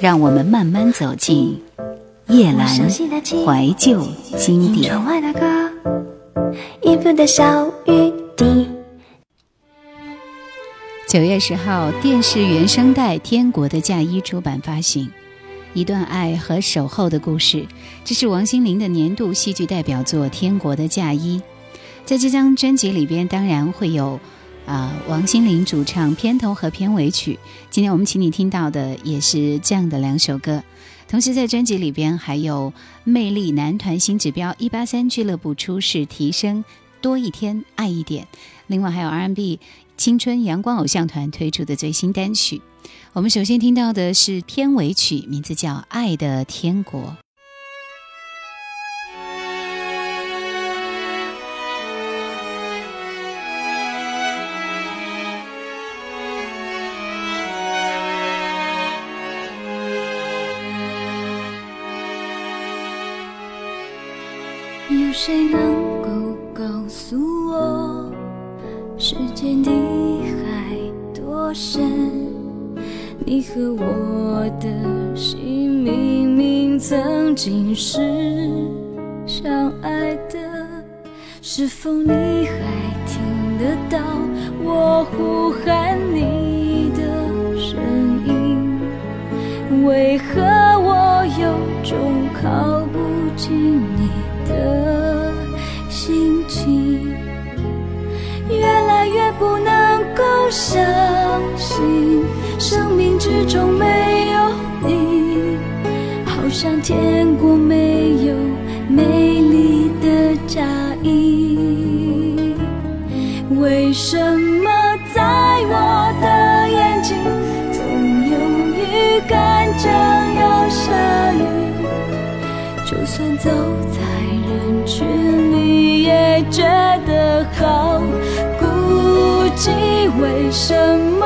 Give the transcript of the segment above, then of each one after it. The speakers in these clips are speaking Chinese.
让我们慢慢走进叶阑怀旧经典。九月十号，电视原声带《天国的嫁衣》出版发行，一段爱和守候的故事。这是王心凌的年度戏剧代表作《天国的嫁衣》。在这张专辑里边，当然会有。啊，王心凌主唱片头和片尾曲。今天我们请你听到的也是这样的两首歌。同时在专辑里边还有魅力男团新指标一八三俱乐部初试提升多一天爱一点，另外还有 R&B 青春阳光偶像团推出的最新单曲。我们首先听到的是片尾曲，名字叫《爱的天国》。你和我的心明明曾经是相爱的，是否你还听得到我呼喊你的声音？为何我有种靠不近你的心情，越来越？不能够相，生命之中没有你，好像天国没有美丽的嫁衣。为什么在我的眼睛总有预感将要下雨？就算走在人群里，也觉得好孤寂。为什么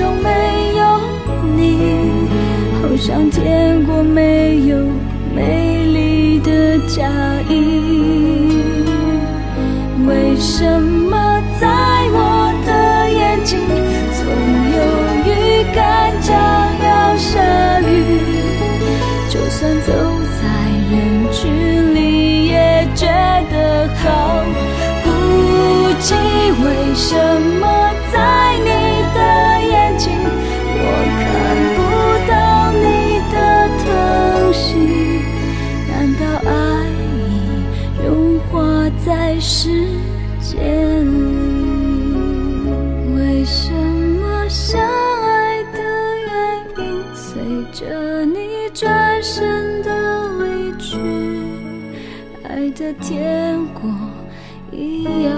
中没有你，好像天国没有美丽的嫁衣。为什么在我的眼睛总有预感将要下雨？就算走在人群里也觉得好孤寂。为什么在世界里？为什么相爱的原因，随着你转身的离去，爱的天国一样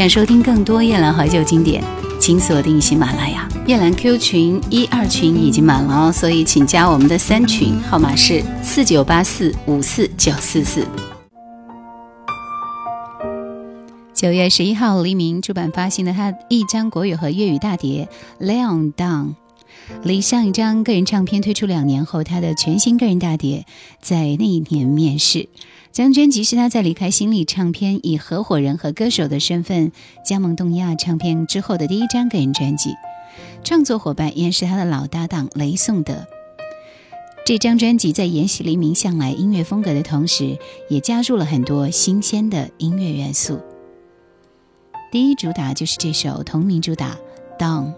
想收听更多夜兰怀旧经典，请锁定喜马拉雅。夜兰 Q 群一二群已经满了哦，所以请加我们的三群，号码是四九八四五四九四四。九月十一号，黎明出版发行的他一张国语和粤语大碟《Leon Down》，离上一张个人唱片推出两年后，他的全新个人大碟在那一年面世。这张专辑是他在离开新力唱片以合伙人和歌手的身份加盟东亚唱片之后的第一张个人专辑。创作伙伴依然是他的老搭档雷颂德。这张专辑在沿袭黎明向来音乐风格的同时，也加入了很多新鲜的音乐元素。第一主打就是这首同名主打《Down》。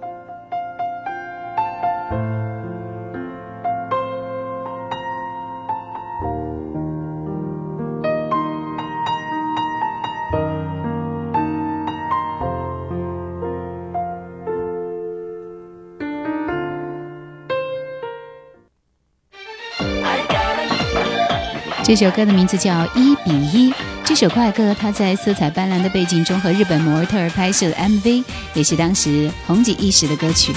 这首歌的名字叫《一比一》。这首快歌，它在色彩斑斓的背景中和日本模特儿拍摄的 MV，也是当时红极一时的歌曲。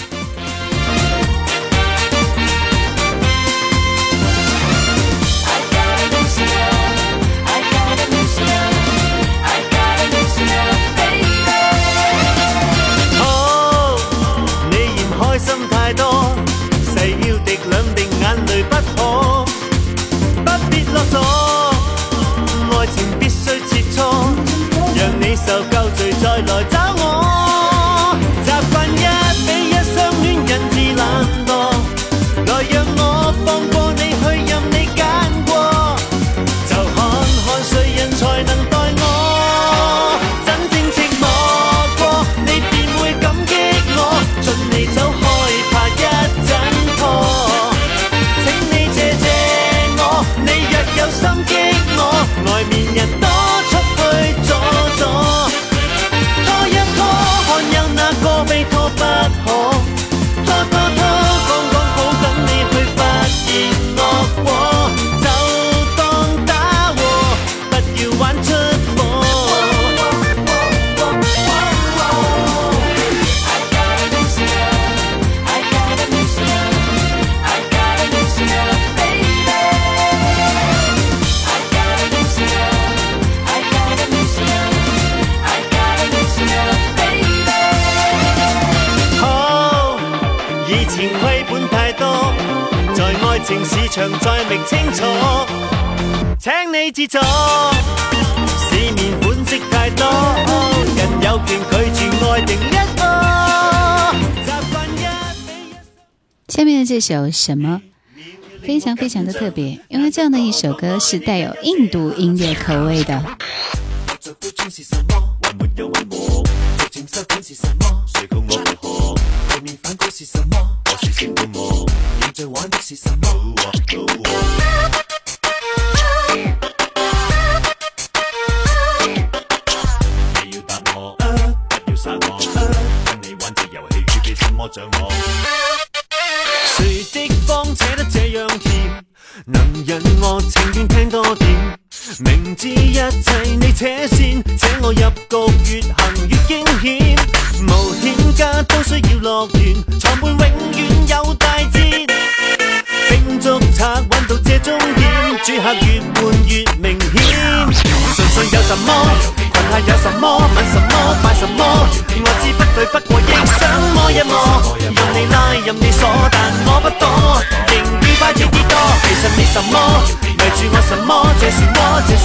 下面的这首什么？非常非常的特别，因为这样的一首歌是带有印度音乐口味的。谁的方扯得这样甜？能忍我情愿听多点。明知一切你扯线，扯我入局越行越惊险。冒险家都需要乐园，裁判永远有大战。兵捉賊揾到这终点，主客越换越明显。唇上有什么？下有什么？问什么？拜什么？我知不对，不过亦想摸一摸。任你拉，任你锁，但我不躲。仍愉快越多。其实你什么？围住我什么？这漩涡，这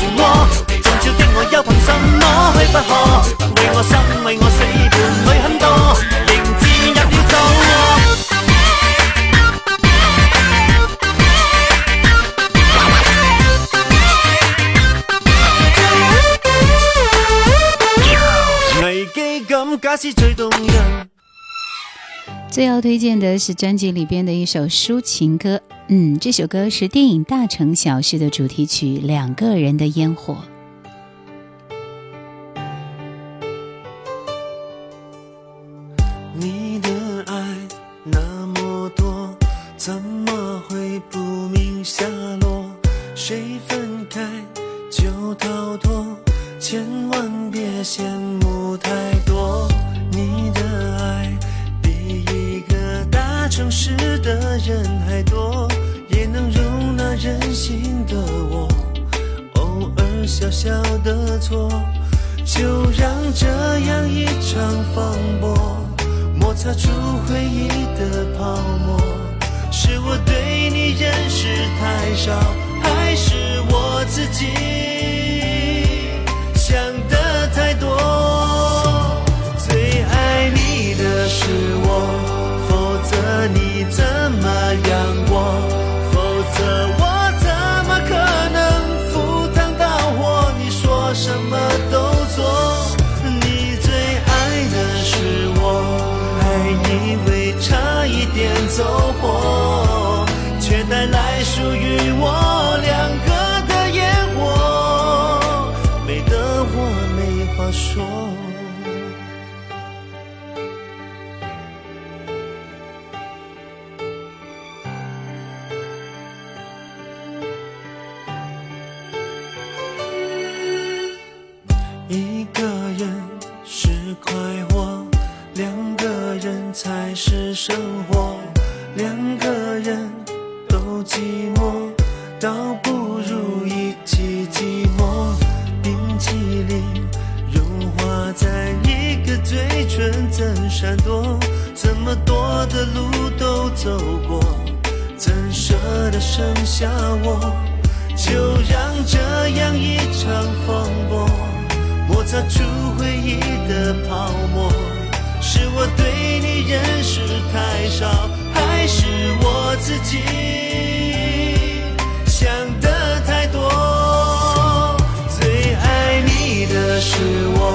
最要推荐的是专辑里边的一首抒情歌，嗯，这首歌是电影《大城小事》的主题曲《两个人的烟火》。就让这样一场风波。摩擦出回忆的泡沫，是我对你认识太少，还是我自己想的太多？最爱你的是我，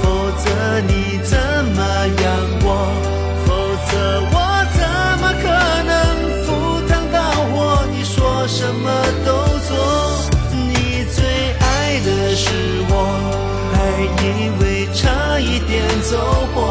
否则你怎么样走过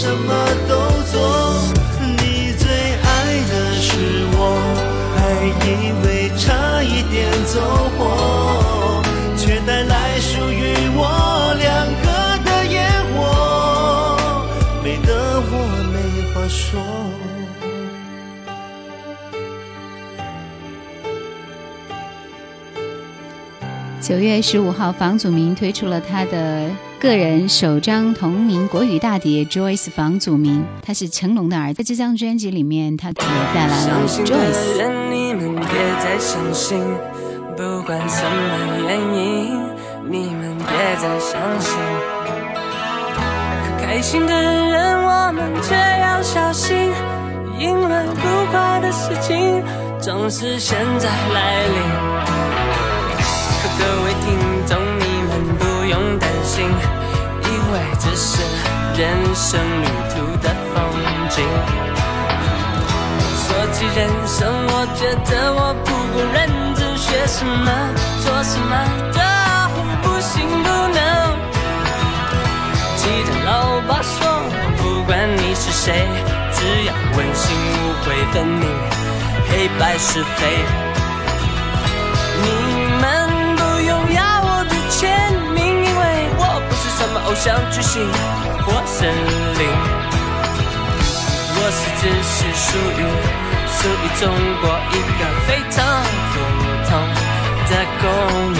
什么都做，你最爱的是我，还以为差一点走火，九月十五号，房祖名推出了他的个人首张同名国语大碟《Joyce 房祖名》，他是成龙的儿子。在这张专辑里面，他也带来了 Joyce。人，你们别再相信，不管什么原因，你们别再相信。开心的人，我们却要小心，因为不快的事情总是现在来临。各位听众，你们不用担心，因为这是人生旅途的风景。说起人生，我觉得我不够认真，学什么做什么都不行不能。记得老爸说，不管你是谁，只要问心无愧分你，黑白是非。你偶像巨星或神灵。我是只是属于属于中国一个非常普通的公民。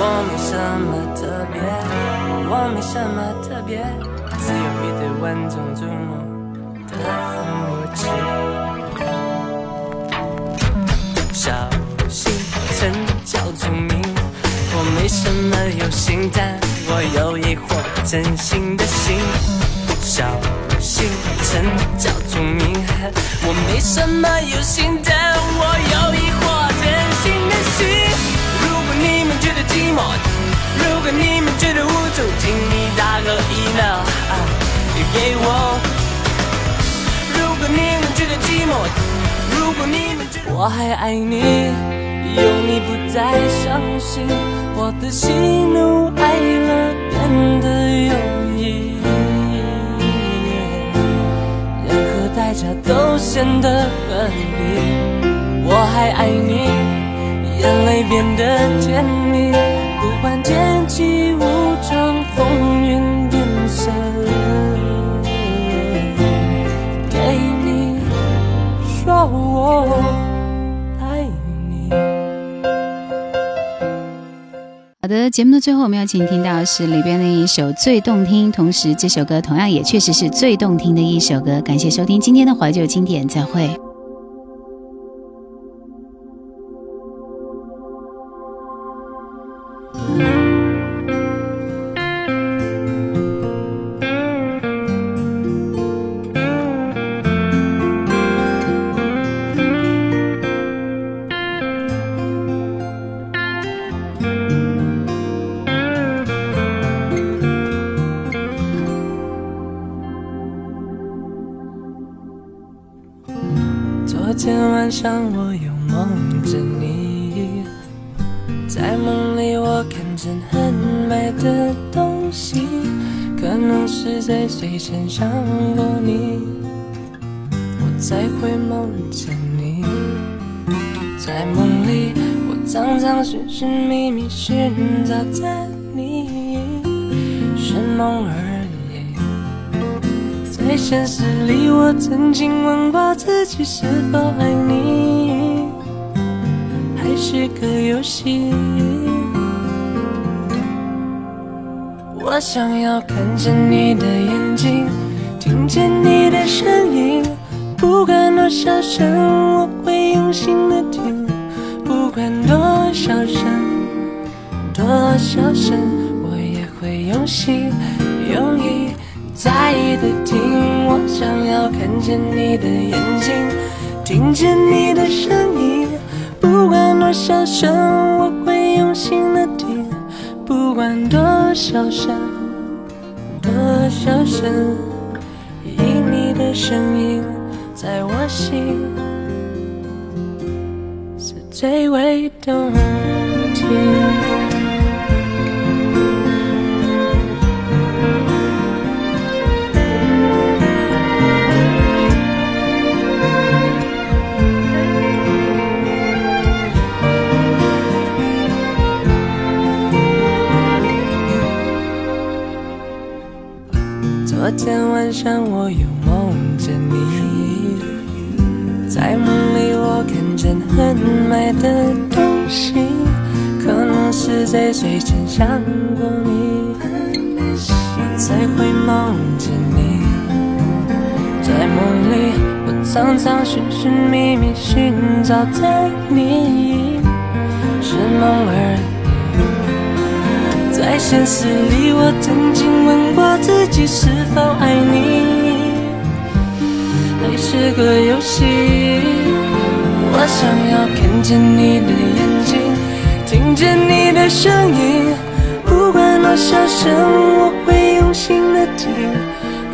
我没什么特别，我没什么特别，只有一对万众瞩目的父亲。小心成叫出名，我没什么有心但，我有一颗真心的心。小心成叫出名，我没什么有心但，我有一颗真心的心。如果你们觉得寂寞，如果你们觉得无助，请你打个 email 啊给我。如果你们觉得寂寞，如果你们觉得我还爱你，有你不再伤心，我的喜怒哀乐变得有意义，任何代价都显得合理。我还爱你，眼泪变得甜节目的最后我们要请听到是里边的一首最动听，同时这首歌同样也确实是最动听的一首歌。感谢收听今天的怀旧经典，再会。买的东西，可能是在睡前想过你，我才会梦见你。在梦里，我常常寻寻觅觅，寻找着你，是梦而已。在现实里，我曾经问过自己是否爱你，还是个游戏。我想要看见你的眼睛，听见你的声音，不管多小声，我会用心的听，不管多小声，多小声，我也会用心用意。在意的听，我想要看见你的眼睛，听见你的声音，不管多小声，我会用心，不管多小声，多小声，因你的声音在我心是最为动听。我常常寻寻觅觅，寻找着你，是梦而已。在现实里，我曾经问过自己是否爱你，还是个游戏。我想要看见你的眼睛，听见你的声音，不管多小声，我会用心的听，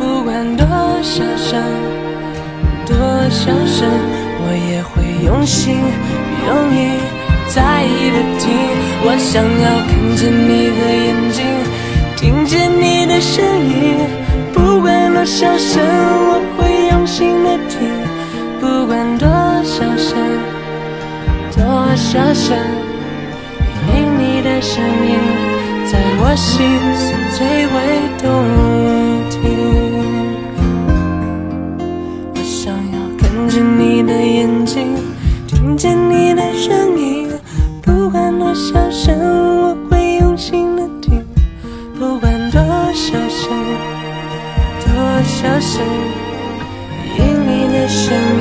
不管多小声，多小声，我也会用心用意。在意的听，我想要看见你的眼睛，听见你的声音，不管多小声，我会用心的听，不管多小声，多小声，因你的声音在我心是最为动着你的眼睛，听见你的声音，不管多小声，我会用心的听，不管多小声，多小声，因你的声音。